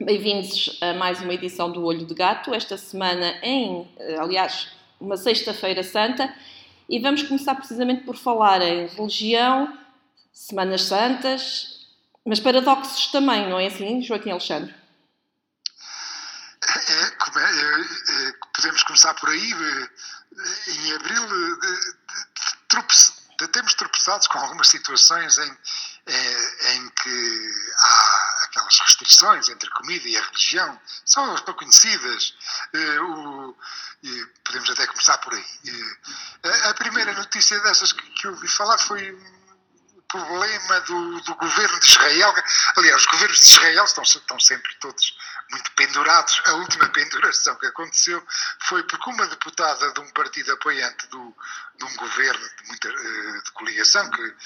Bem-vindos a mais uma edição do Olho de Gato, esta semana em, aliás, uma Sexta-feira Santa, e vamos começar precisamente por falar em religião, Semanas Santas, mas paradoxos também, não é assim, Joaquim Alexandre? É, é, é, podemos começar por aí. Em abril, temos tropeçados com algumas situações em, em que há aquelas restrições entre a comida e a religião, são as conhecidas. O, podemos até começar por aí. A primeira notícia dessas que, eu ouvi falar foi o problema do, do, governo de Israel. Aliás, os governos de Israel estão, estão sempre todos muito pendurados. A última penduração que aconteceu foi porque uma deputada de um partido apoiante do, de um governo de, muita, de coligação que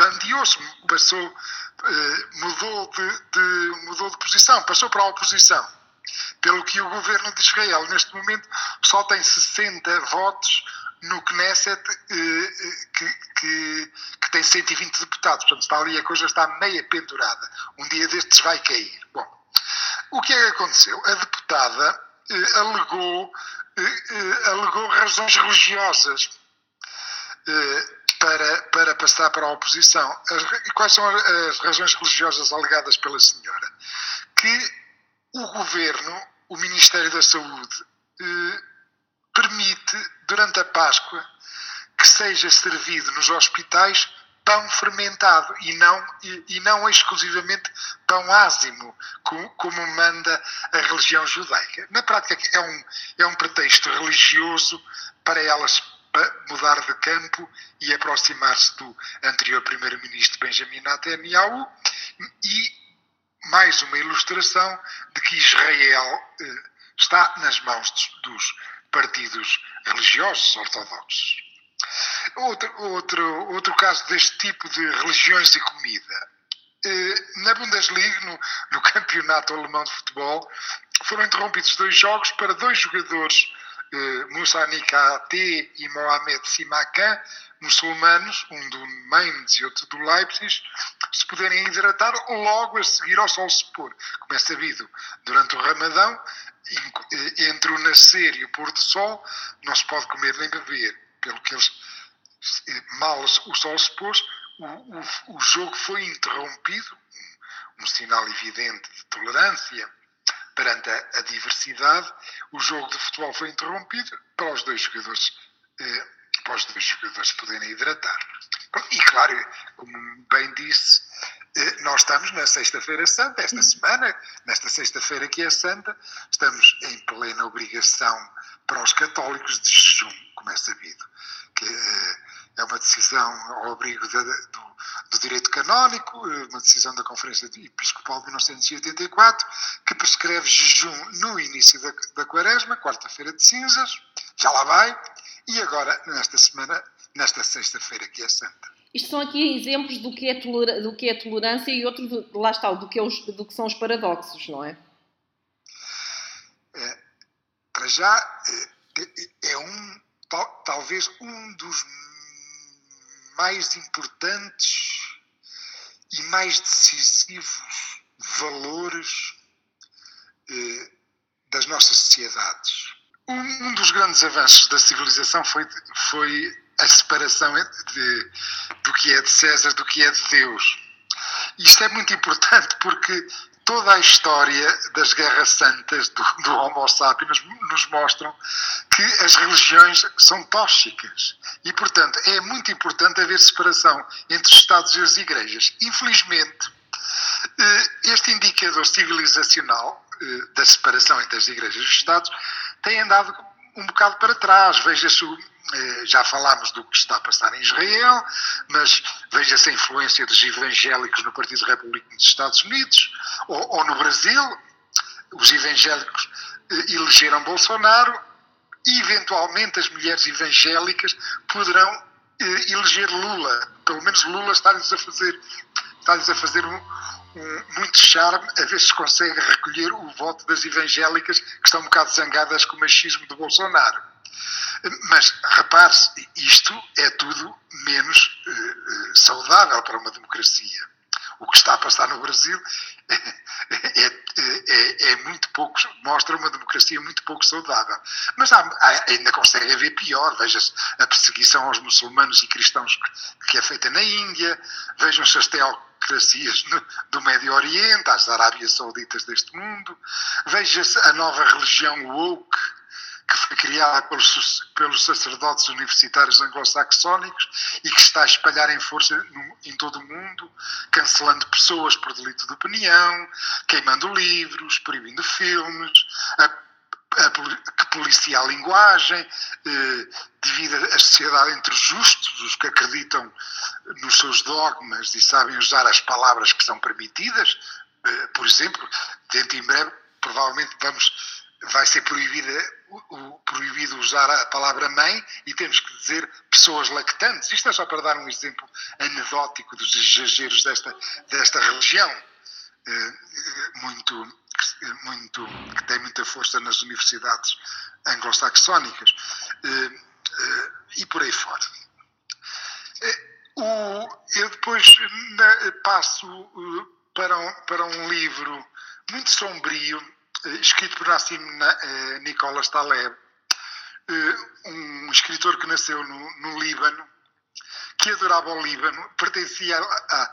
bandeou-se, passou, eh, mudou de, de, mudou de posição, passou para a oposição. Pelo que o governo de Israel, neste momento, só tem 60 votos no Knesset, eh, eh, que, que, que, tem 120 deputados. Portanto, está ali, a coisa está meia pendurada. Um dia destes vai cair. Bom, o que é que aconteceu? A deputada alegou, alegou razões religiosas para, para passar para a oposição. As, quais são as razões religiosas alegadas pela senhora? Que o governo, o Ministério da Saúde, eh, permite, durante a Páscoa, que seja servido nos hospitais pão fermentado e não, e, e não exclusivamente pão ázimo, como, como, manda a religião judaica. Na prática, é um, é um pretexto religioso para elas mudar de campo e aproximar-se do anterior primeiro-ministro Benjamin Netanyahu e mais uma ilustração de que Israel eh, está nas mãos dos partidos religiosos ortodoxos. Outro, outro, outro caso deste tipo de religiões e comida. Eh, na Bundesliga, no, no campeonato alemão de futebol, foram interrompidos dois jogos para dois jogadores Moussa Nikate e Mohamed Simakan, muçulmanos, um do Mainz e outro do Leipzig, se puderem hidratar logo a seguir ao sol se pôr. Como é sabido, durante o Ramadão, eh, entre o nascer e o pôr do sol, não se pode comer nem beber. Pelo que eles, eh, mal o sol se pôs, o, o, o jogo foi interrompido, um, um sinal evidente de tolerância perante a, a, diversidade, o jogo de futebol foi interrompido para os dois jogadores, eh, para os dois jogadores poderem hidratar. E claro, como bem disse, eh, nós estamos na Sexta-feira Santa, esta semana, nesta Sexta-feira que é Santa, estamos em plena obrigação para os católicos de jejum, como é sabido, que eh, é uma decisão ao abrigo da, do do direito canónico, eh, uma decisão da Conferência Episcopal de 1984, que prescreve jejum no início da, da quaresma, quarta-feira de cinzas, já lá vai, e agora, nesta semana, nesta sexta-feira que é santa. Isto são aqui exemplos do que é, do que é tolerância e outro, do, lá está, do que, é os, do que são os paradoxos, não é? é para já, é, é, é um, tal, talvez um dos mais importantes e mais decisivos valores eh, das nossas sociedades. Um, um, dos grandes avanços da civilização foi, foi a separação de, do que é de César do que é de Deus. Isto é muito importante porque toda a história das guerras santas do, do Homo sapiens nos mostram que as religiões são tóxicas e, portanto, é muito importante haver separação entre os Estados e as igrejas. Infelizmente, eh, este indicador civilizacional eh, da separação entre as igrejas e os Estados tem andado um bocado para trás. Veja-se eh, já falámos do que está a passar em Israel, mas veja-se a influência dos evangélicos no Partido Republicano dos Estados Unidos, ou, ou no Brasil, os evangélicos eh, elegeram Bolsonaro, e eventualmente as mulheres evangélicas poderão eh, eleger Lula. Pelo menos Lula está-lhes a fazer, está-lhes a fazer um, um, muito charme a ver se consegue recolher o voto das evangélicas que estão um bocado zangadas com o machismo de Bolsonaro. Mas, repare-se, isto é tudo menos uh, saudável para uma democracia. o que está a passar no Brasil é, é, é, muito pouco, mostra uma democracia muito pouco saudável. Mas há, ainda consegue haver pior. Veja-se a perseguição aos muçulmanos e cristãos que, é feita na Índia, vejam-se as teocracias do Médio Oriente, as Arábias Sauditas deste mundo, veja-se a nova religião woke que foi criada pelos, pelos sacerdotes universitários anglo-saxónicos e que está a espalhar em força no, em todo o mundo, cancelando pessoas por delito de opinião, queimando livros, proibindo filmes, a, que policia a linguagem, eh, divide a sociedade entre os justos, os que acreditam nos seus dogmas e sabem usar as palavras que são permitidas. Eh, por exemplo, dentro em breve, provavelmente vamos vai ser proibida, o, proibido usar a palavra mãe e temos que dizer pessoas lactantes. Isto é só para dar um exemplo anedótico dos exageros desta, desta religião, eh, muito, muito, que tem muita força nas universidades anglo-saxónicas eh, eh, e por aí fora. eu depois passo para um, para um livro muito sombrio escrito por Nassim Nicolas Taleb, um escritor que nasceu no, no Líbano, que adorava o Líbano, pertencia a,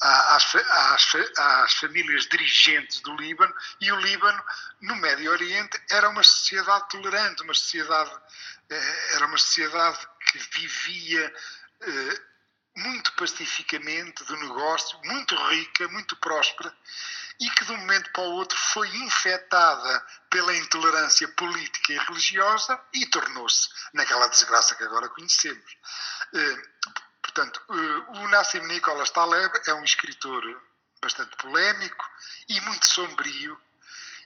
a, às, às, às, famílias dirigentes do Líbano, e o Líbano, no Médio Oriente, era uma sociedade tolerante, uma sociedade, eh, era uma sociedade que vivia muito pacificamente do negócio, muito rica, muito próspera, e que de um momento para o outro foi infectada pela intolerância política e religiosa e tornou-se naquela desgraça que agora conhecemos. Eh, portanto, eh, o Nassim Nicholas Taleb é um escritor bastante polémico e muito sombrio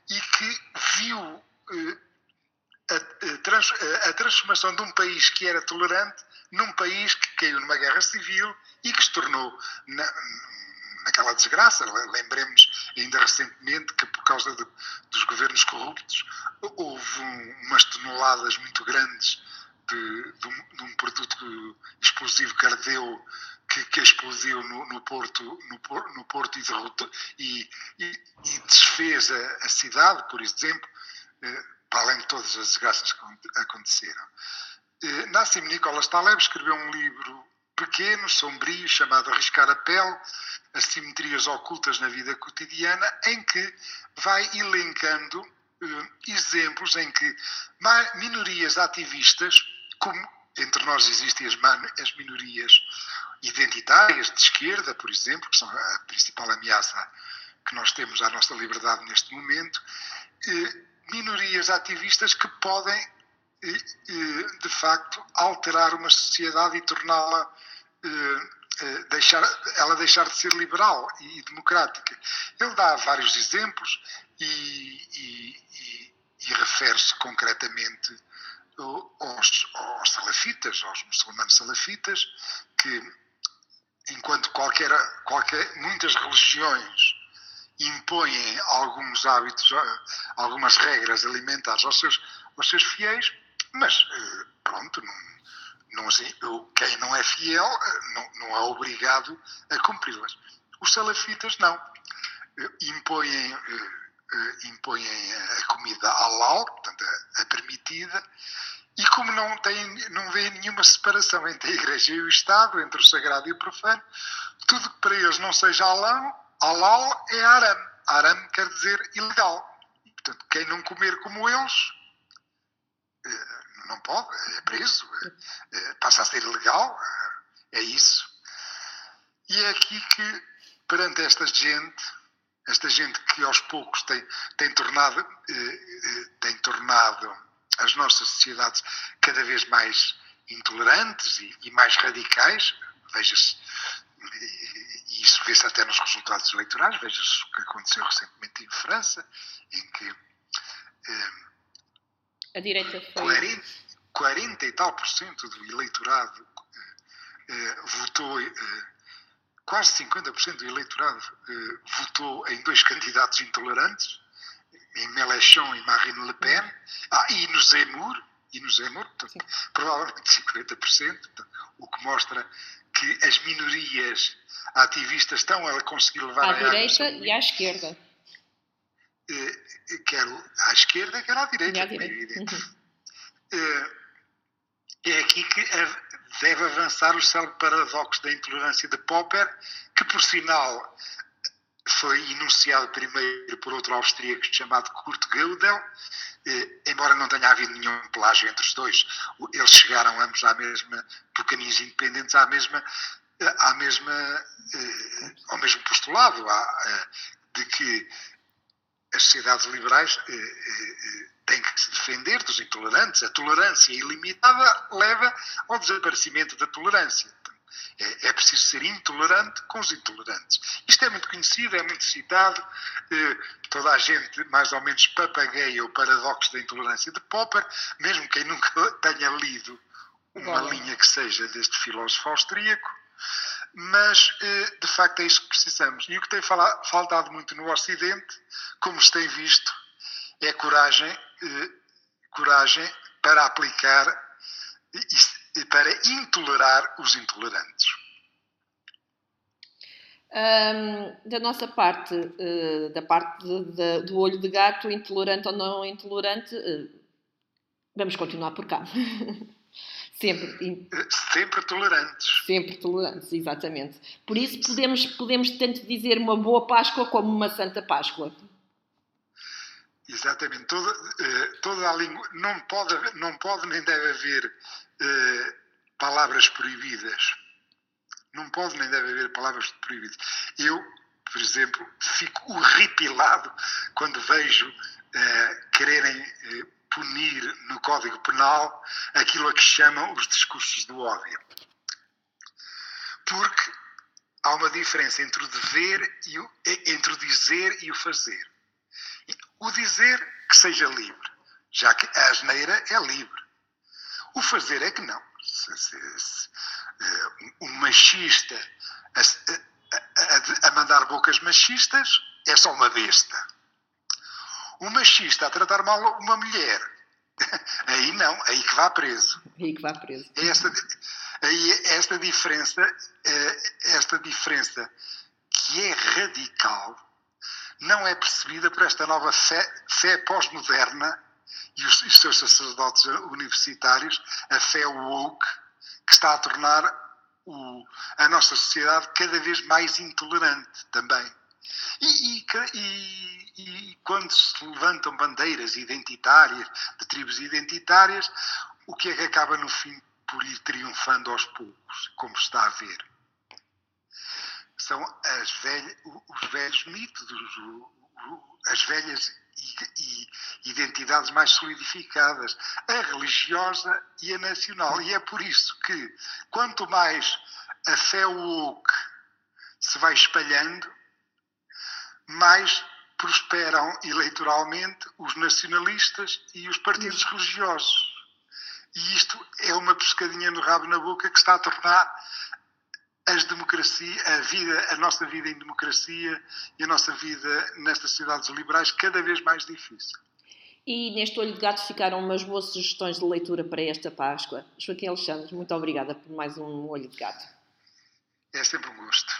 e que viu eh, a, transformação de um país que era tolerante num país que caiu numa guerra civil e que se tornou naquela desgraça. Lembremos ainda recentemente que, por causa de, dos governos corruptos, houve um, umas toneladas muito grandes de, de, um, de, um, produto explosivo que ardeu, que, que explodiu no, no, Porto, no, no Porto e, derrotou, e, e, e desfez a, a, cidade, por exemplo, eh, para além de todas as desgraças que aconteceram. Eh, Nassim Nicholas Taleb escreveu um livro pequeno, sombrio, chamado Arriscar a Pele, as simetrias ocultas na vida cotidiana, em que vai elencando uh, exemplos em que minorias ativistas, como entre nós existem as, as minorias identitárias de esquerda, por exemplo, que são a principal ameaça que nós temos à nossa liberdade neste momento, uh, minorias ativistas que podem de facto alterar uma sociedade e torná-la eh, eh, deixar, ela deixar de ser liberal e democrática. Ele dá vários exemplos e, e, e, e refere-se concretamente aos, aos, salafitas, aos muçulmanos salafitas, que enquanto qualquer, qualquer, muitas religiões impõem alguns hábitos, algumas regras alimentares aos seus, aos seus fiéis, mas eh, pronto, não, não, quem não é fiel eh, não, não é obrigado a cumpri-las. Os salafitas não. Eh, impõem, impõem a comida halal, portanto, a, permitida, e como não, tem, não vê nenhuma separação entre a Igreja e o Estado, entre o sagrado e o profano, tudo que para eles não seja halal, halal é aram. Aram quer dizer ilegal. Portanto, quem não comer como eles não pode, é preso, é, é, passa a ser ilegal, é isso. E é aqui que, perante esta gente, esta gente que aos poucos tem, tem, tornado, eh, eh, tem tornado as nossas sociedades cada vez mais intolerantes e, e mais radicais, veja-se, e isso vê-se até nos resultados eleitorais, veja-se o que aconteceu recentemente em França, em que eh, a direita foi. 40, 40 e tal por cento do eleitorado eh, eh votou, eh, quase 50% do eleitorado eh, votou em dois candidatos intolerantes, em Mélenchon e Marine Le Pen, ah, e no Zemmour, e no Zemmour, portanto, provavelmente 50%, portanto, o que mostra que as minorias ativistas estão a conseguir levar à direita e à esquerda. Eh, quer à esquerda, quer à direita, à direita. é evidente. Uhum. Eh, é aqui que deve avançar o célebre paradoxo da intolerância de Popper, que, por sinal, foi enunciado primeiro por outro austríaco chamado Kurt Gödel, eh, embora não tenha havido nenhum plágio entre os dois, eles chegaram ambos à mesma, por caminhos independentes, à mesma, à mesma, eh, ao mesmo postulado, à, de que as sociedades liberais têm que se defender dos intolerantes. A tolerância ilimitada leva ao desaparecimento da tolerância. É, é, preciso ser intolerante com os intolerantes. Isto é muito conhecido, é muito citado. Eh, toda a gente mais ou menos papagueia o paradoxo da intolerância de Popper, mesmo quem nunca tenha lido uma Bom. linha que seja deste filósofo austríaco. Mas, eh, de facto, é isso que precisamos. E o que tem faltado muito no Ocidente, como se tem visto, é coragem, eh, coragem para aplicar para intolerar os intolerantes. Um, da nossa parte, uh, da parte de, de, do olho de gato, intolerante ou não intolerante, uh, vamos continuar por cá. sempre. Sempre tolerantes. Sempre tolerantes, exatamente. Por isso podemos, podemos tanto dizer uma boa Páscoa como uma Santa Páscoa. Exatamente. Toda, uh, toda a língua. Não pode, não pode nem deve haver eh, palavras proibidas. Não pode nem deve haver palavras proibidas. Eu, por exemplo, fico horripilado quando vejo eh, quererem eh, punir no Código Penal aquilo a que chamam os discursos do ódio. Porque há uma diferença entre o dever e o, entre o dizer e o fazer. O dizer que seja livre, já que a asneira é livre. O fazer é que não. Se, se, se, uh, um machista a, a, a, mandar bocas machistas é só uma besta. Um machista a tratar mal uma mulher, aí não, aí que vá preso. Aí que vá preso. Esta, aí, esta diferença, eh, esta diferença que é radical, não é percebida por esta nova fé, fé pós-moderna e os, os seus sacerdotes universitários, a fé woke, que está a tornar o, a nossa sociedade cada vez mais intolerante também. E, e, e, e, quando se levantam bandeiras identitárias, de tribos identitárias, o que é que acaba no fim por ir triunfando aos poucos, como está a ver? São velhas, os velhos mitos, as velhas identidades mais solidificadas, a religiosa e a nacional. E é por isso que, quanto mais a fé woke se vai espalhando, mais prosperam eleitoralmente os nacionalistas e os partidos religiosos. E isto é uma pescadinha no rabo na boca que está a tornar as democracia, a vida, a nossa vida em democracia e a nossa vida nestas sociedades liberais cada vez mais difícil. E neste olho de gato ficaram umas boas sugestões de leitura para esta Páscoa. Joaquim Alexandre, muito obrigada por mais um olho de gato. É sempre um gosto.